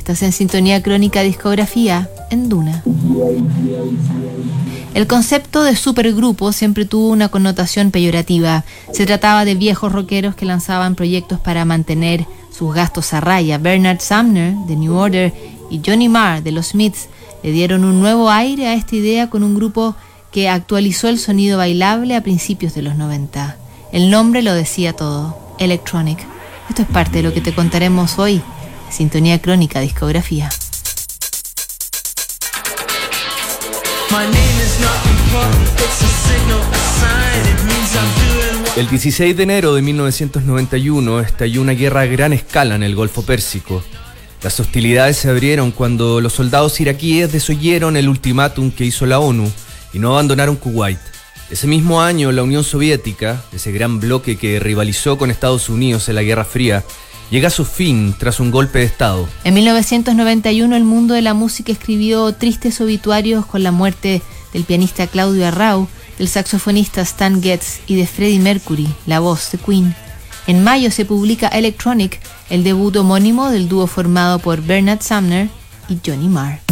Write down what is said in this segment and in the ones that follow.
Estás en sintonía crónica discografía en Duna. El concepto de supergrupo siempre tuvo una connotación peyorativa. Se trataba de viejos rockeros que lanzaban proyectos para mantener sus gastos a raya. Bernard Sumner, de New Order, y Johnny Marr, de los Smiths, le dieron un nuevo aire a esta idea con un grupo que actualizó el sonido bailable a principios de los 90. El nombre lo decía todo, Electronic. Esto es parte de lo que te contaremos hoy, Sintonía Crónica Discografía. El 16 de enero de 1991 estalló una guerra a gran escala en el Golfo Pérsico. Las hostilidades se abrieron cuando los soldados iraquíes desoyeron el ultimátum que hizo la ONU y no abandonaron Kuwait. Ese mismo año, la Unión Soviética, ese gran bloque que rivalizó con Estados Unidos en la Guerra Fría, llega a su fin tras un golpe de Estado. En 1991 el mundo de la música escribió tristes obituarios con la muerte del pianista Claudio Arrau, del saxofonista Stan Getz y de Freddie Mercury, la voz de Queen. En mayo se publica Electronic, el debut homónimo del dúo formado por Bernard Sumner y Johnny Marr.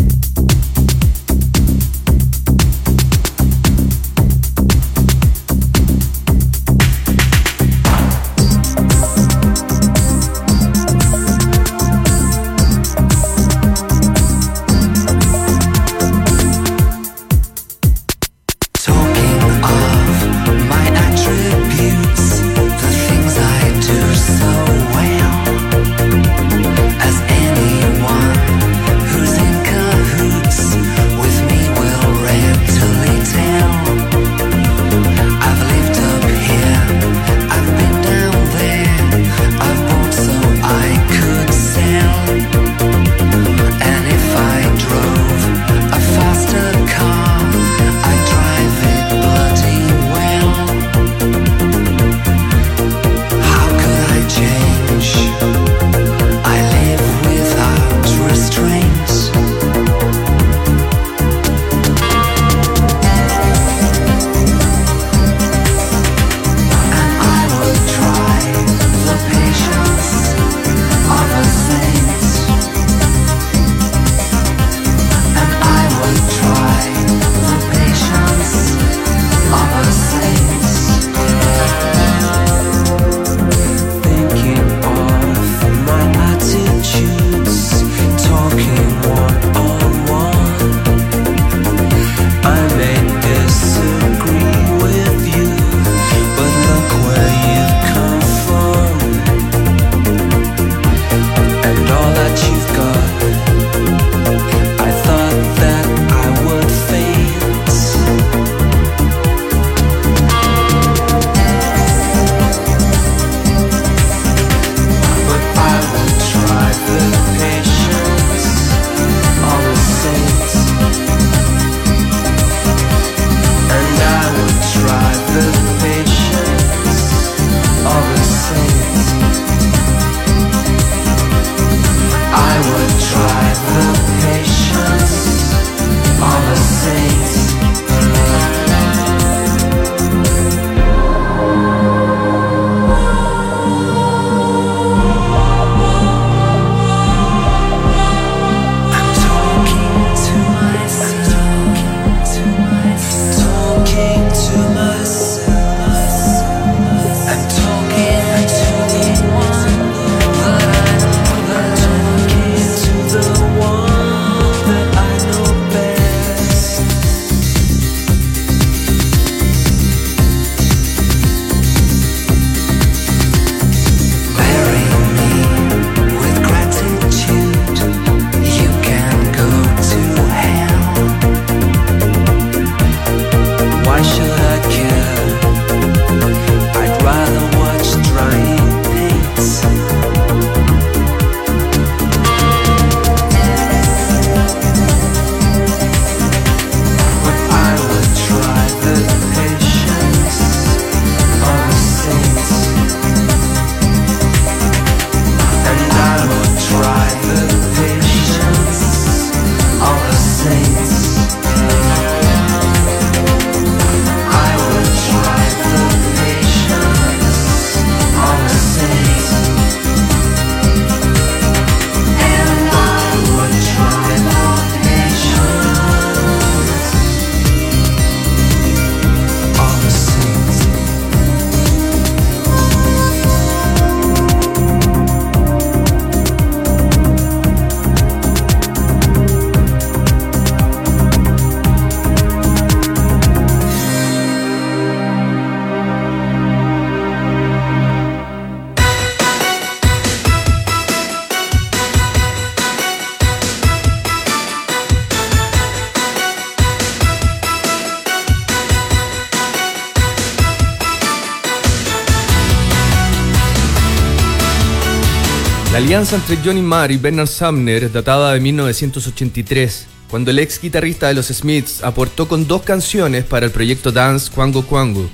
Alianza entre Johnny Marr y Bernard Sumner databa de 1983, cuando el ex guitarrista de los Smiths aportó con dos canciones para el proyecto Dance Quango Quango,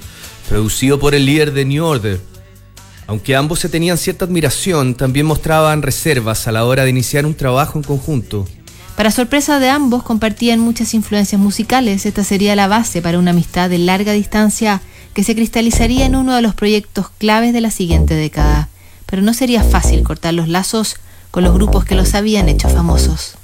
producido por el líder de New Order. Aunque ambos se tenían cierta admiración, también mostraban reservas a la hora de iniciar un trabajo en conjunto. Para sorpresa de ambos, compartían muchas influencias musicales. Esta sería la base para una amistad de larga distancia que se cristalizaría en uno de los proyectos claves de la siguiente década pero no sería fácil cortar los lazos con los grupos que los habían hecho famosos.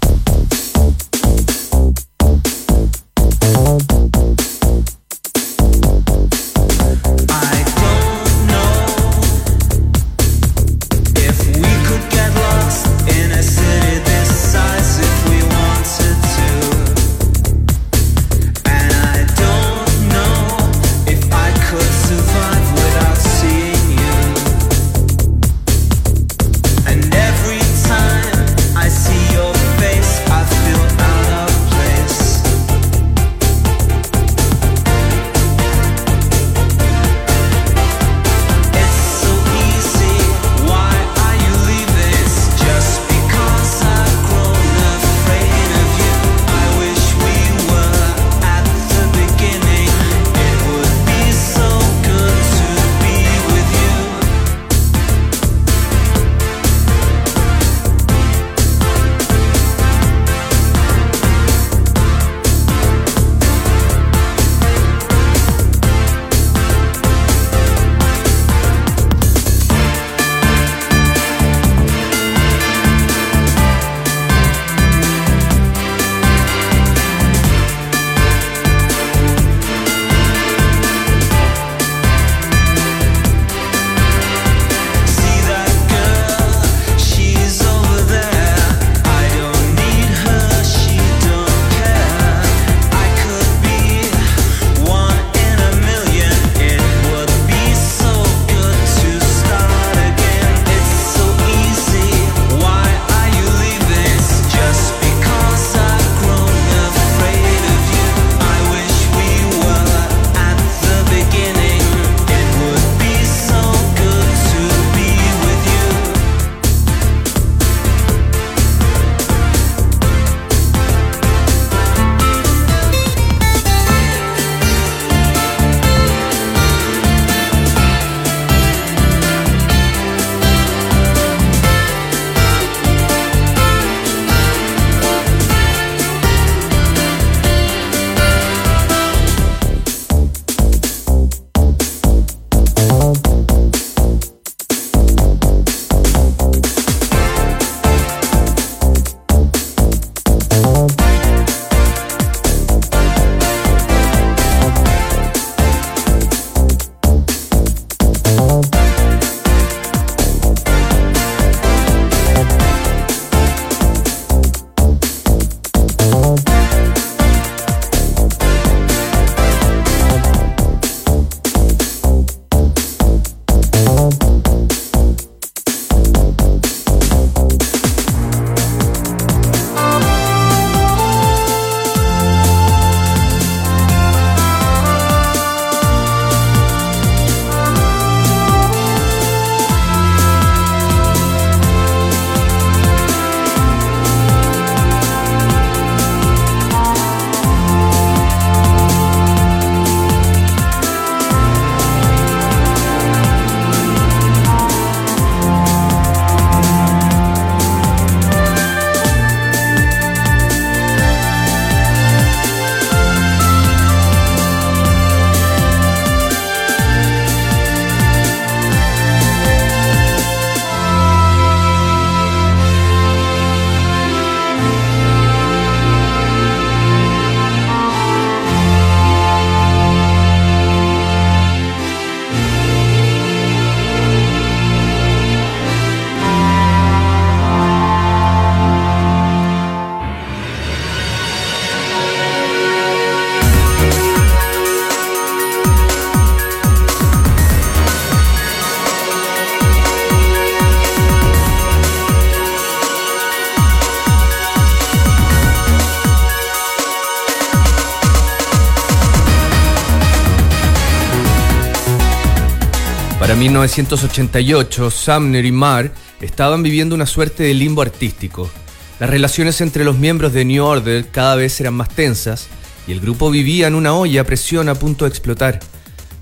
Para 1988, Sumner y Marr estaban viviendo una suerte de limbo artístico. Las relaciones entre los miembros de New Order cada vez eran más tensas y el grupo vivía en una olla a presión a punto de explotar.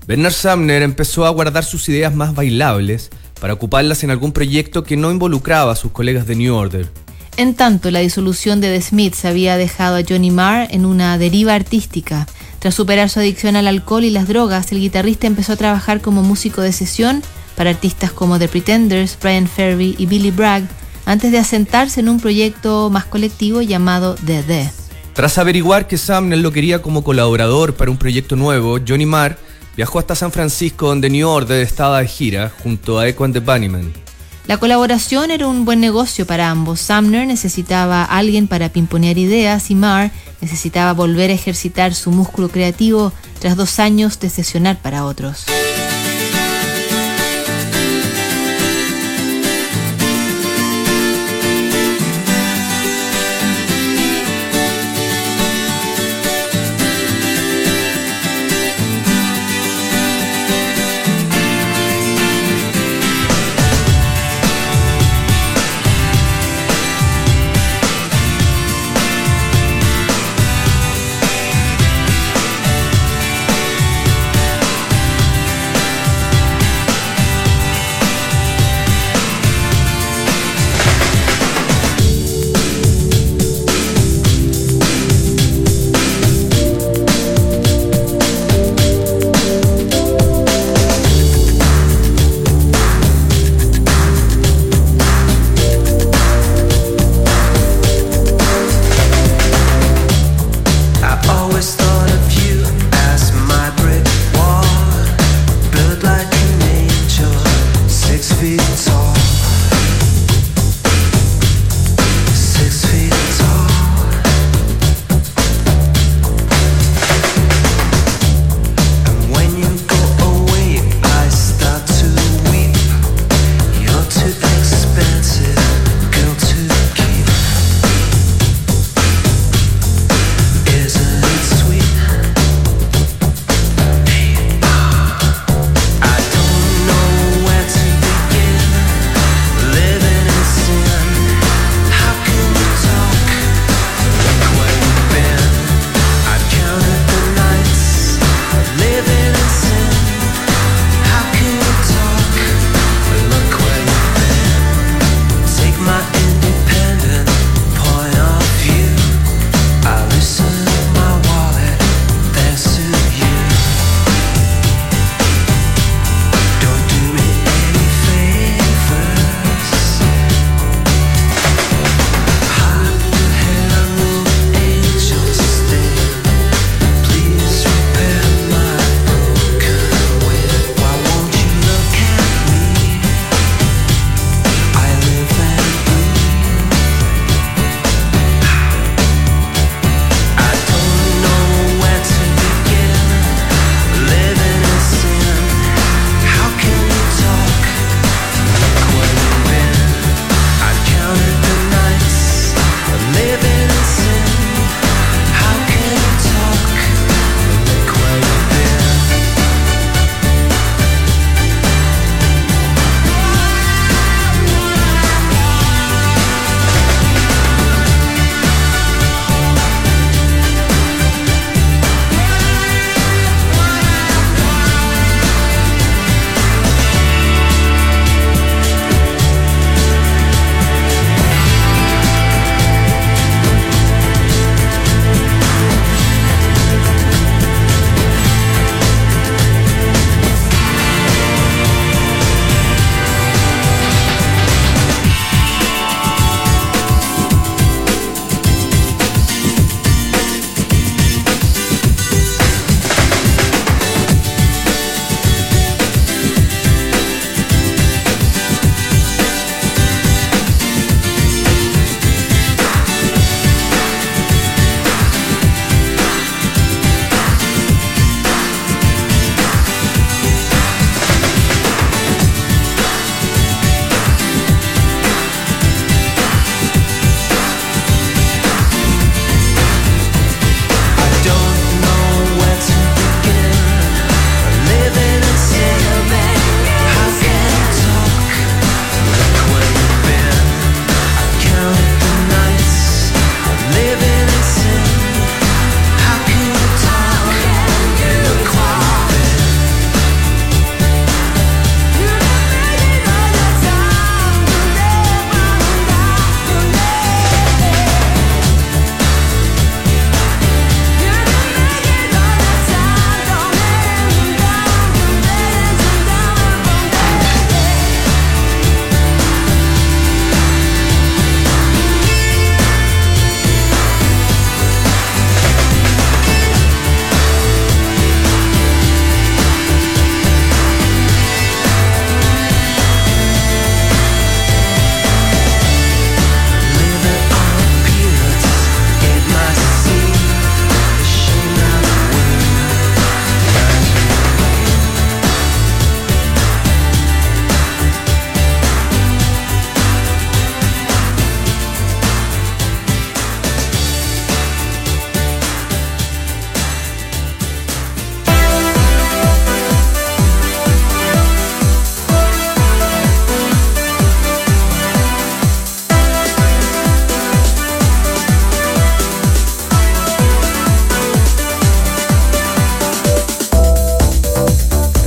Bernard Sumner empezó a guardar sus ideas más bailables para ocuparlas en algún proyecto que no involucraba a sus colegas de New Order. En tanto, la disolución de The Smiths había dejado a Johnny Marr en una deriva artística. Tras superar su adicción al alcohol y las drogas, el guitarrista empezó a trabajar como músico de sesión para artistas como The Pretenders, Brian Ferry y Billy Bragg, antes de asentarse en un proyecto más colectivo llamado The Death. Tras averiguar que Sumner lo quería como colaborador para un proyecto nuevo, Johnny Marr viajó hasta San Francisco donde New Order estaba de gira junto a Echo and the Bunnymen. La colaboración era un buen negocio para ambos. Sumner necesitaba a alguien para pimponear ideas y Marr necesitaba volver a ejercitar su músculo creativo tras dos años de sesionar para otros.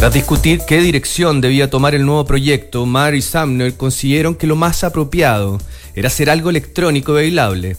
Tras discutir qué dirección debía tomar el nuevo proyecto, Marr y Sumner consiguieron que lo más apropiado era hacer algo electrónico bailable.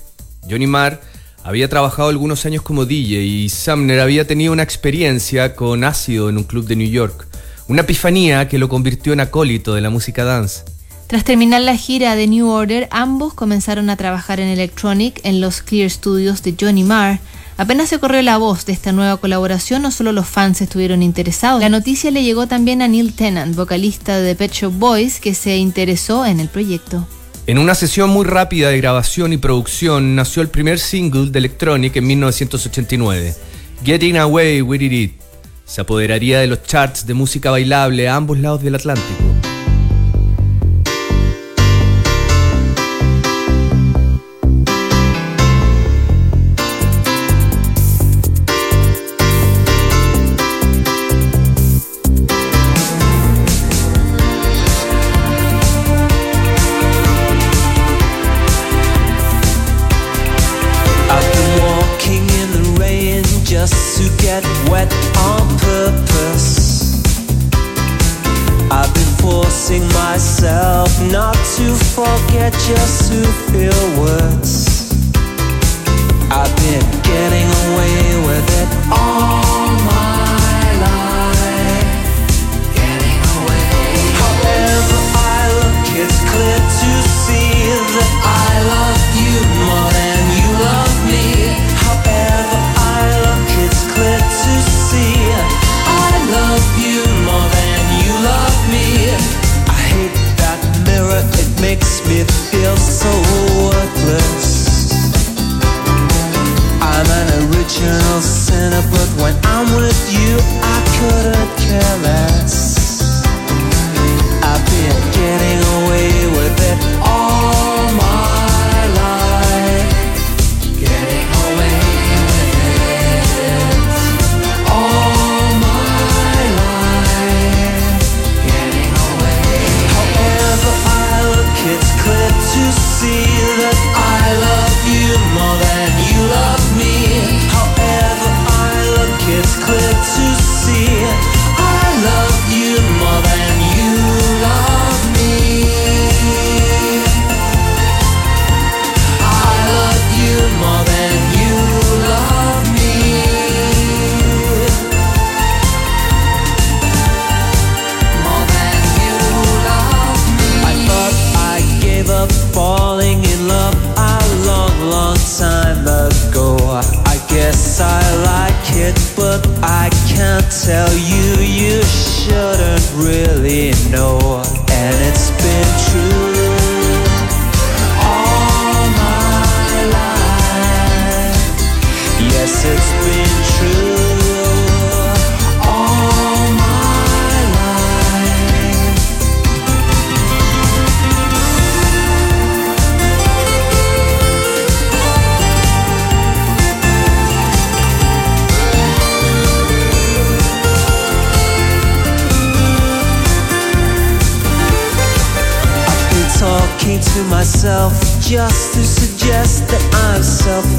Johnny Marr había trabajado algunos años como DJ y Sumner había tenido una experiencia con ácido en un club de New York, una epifanía que lo convirtió en acólito de la música dance. Tras terminar la gira de New Order, ambos comenzaron a trabajar en Electronic en los Clear Studios de Johnny Marr. Apenas se corrió la voz de esta nueva colaboración, no solo los fans estuvieron interesados, la noticia le llegó también a Neil Tennant, vocalista de Pet Shop Boys, que se interesó en el proyecto. En una sesión muy rápida de grabación y producción nació el primer single de Electronic en 1989, Getting Away With It. Se apoderaría de los charts de música bailable a ambos lados del Atlántico.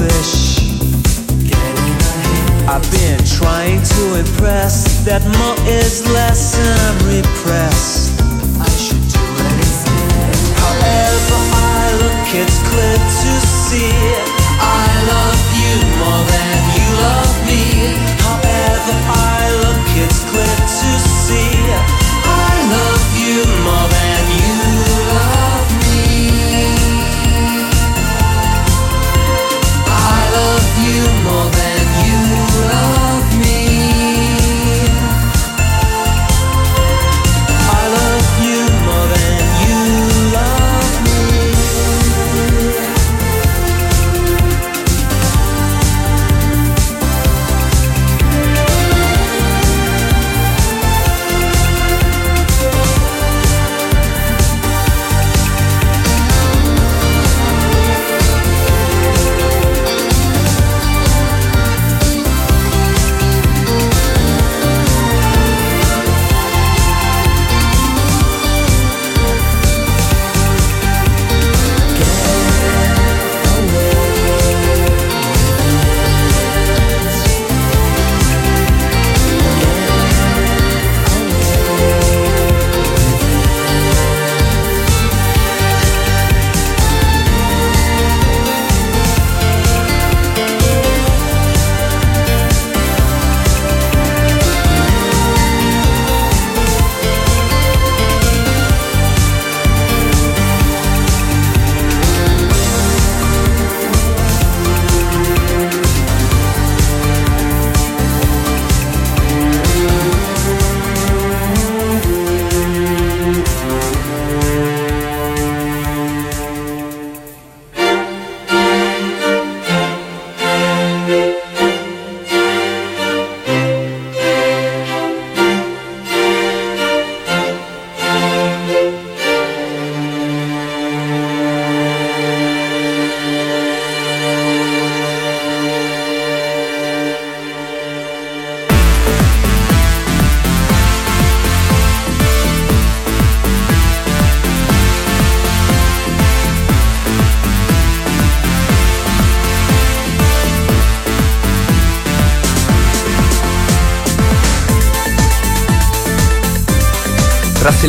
selfish. I've been trying to impress that more is less, and I'm repressed. I should do anything. However, I look, it's clear to see.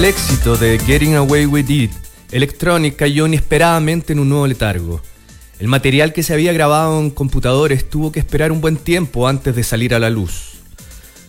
Éxito de Getting Away With It, Electronic cayó inesperadamente en un nuevo letargo. El material que se había grabado en computadores tuvo que esperar un buen tiempo antes de salir a la luz.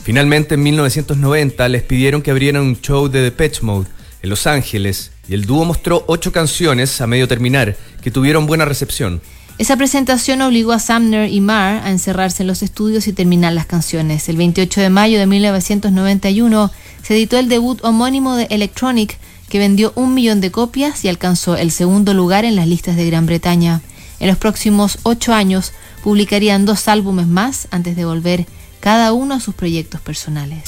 Finalmente, en 1990, les pidieron que abrieran un show de Depeche Mode en Los Ángeles y el dúo mostró ocho canciones a medio terminar que tuvieron buena recepción. Esa presentación obligó a Sumner y Marr a encerrarse en los estudios y terminar las canciones. El 28 de mayo de 1991 se editó el debut homónimo de Electronic, que vendió un millón de copias y alcanzó el segundo lugar en las listas de Gran Bretaña. En los próximos ocho años publicarían dos álbumes más antes de volver cada uno a sus proyectos personales.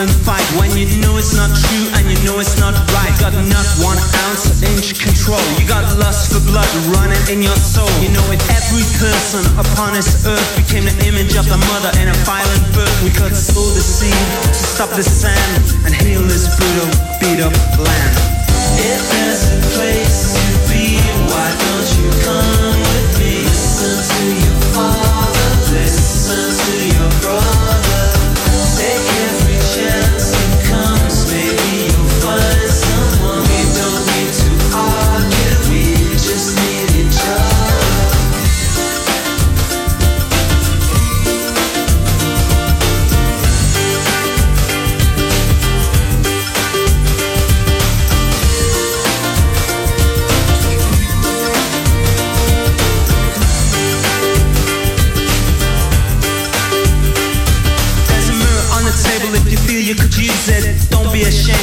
Violent fight when you know it's not true and you know it's not right. Got not one ounce of inch control. You got lust for blood running in your soul. You know if every person upon this earth became the image of the mother in a violent birth, we could sow the seed to stop the sand and heal this brutal, beat up land. If there's a place to be, why don't you come with me? Listen to your father, listen to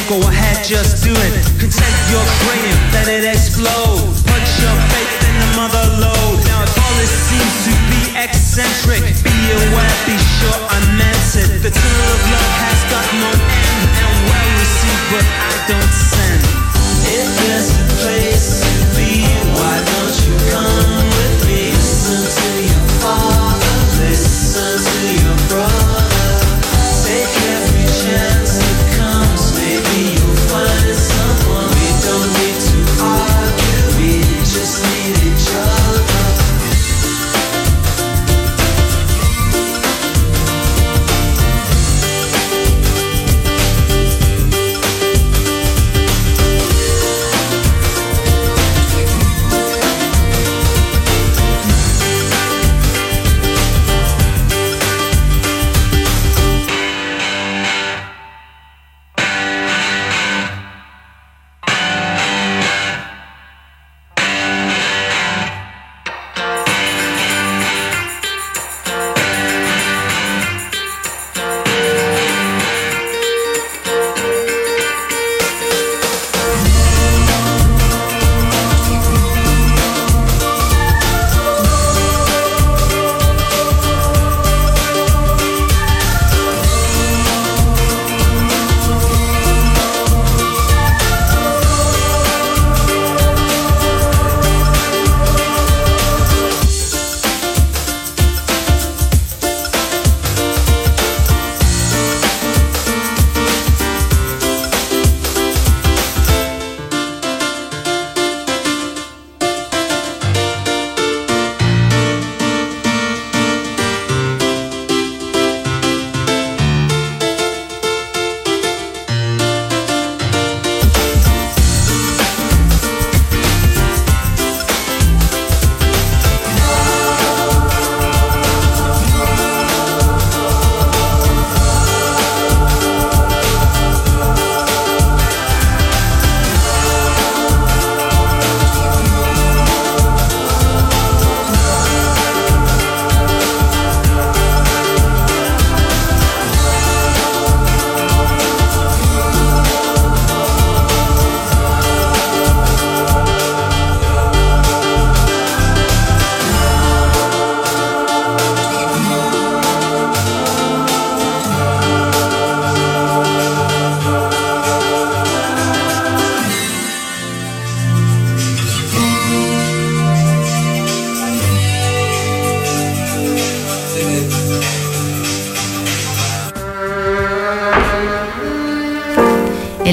go ahead, just do it. Content your cranium, let it explode. Put your faith in the mother load. Now, if all this seems to be eccentric, be aware, be sure I meant it. The tunnel of love has got no end and well received, but I don't send. If there's a place to be, why don't you come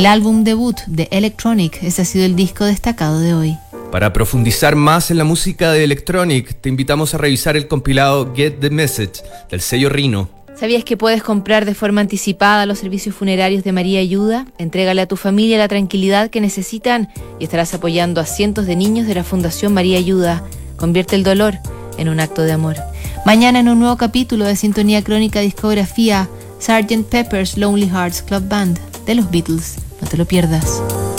El álbum debut de Electronic, ese ha sido el disco destacado de hoy. Para profundizar más en la música de Electronic, te invitamos a revisar el compilado Get the Message del sello Rino. ¿Sabías que puedes comprar de forma anticipada los servicios funerarios de María Ayuda? Entrégale a tu familia la tranquilidad que necesitan y estarás apoyando a cientos de niños de la Fundación María Ayuda. Convierte el dolor en un acto de amor. Mañana en un nuevo capítulo de Sintonía Crónica Discografía, Sgt. Pepper's Lonely Hearts Club Band de los Beatles. No te lo pierdas.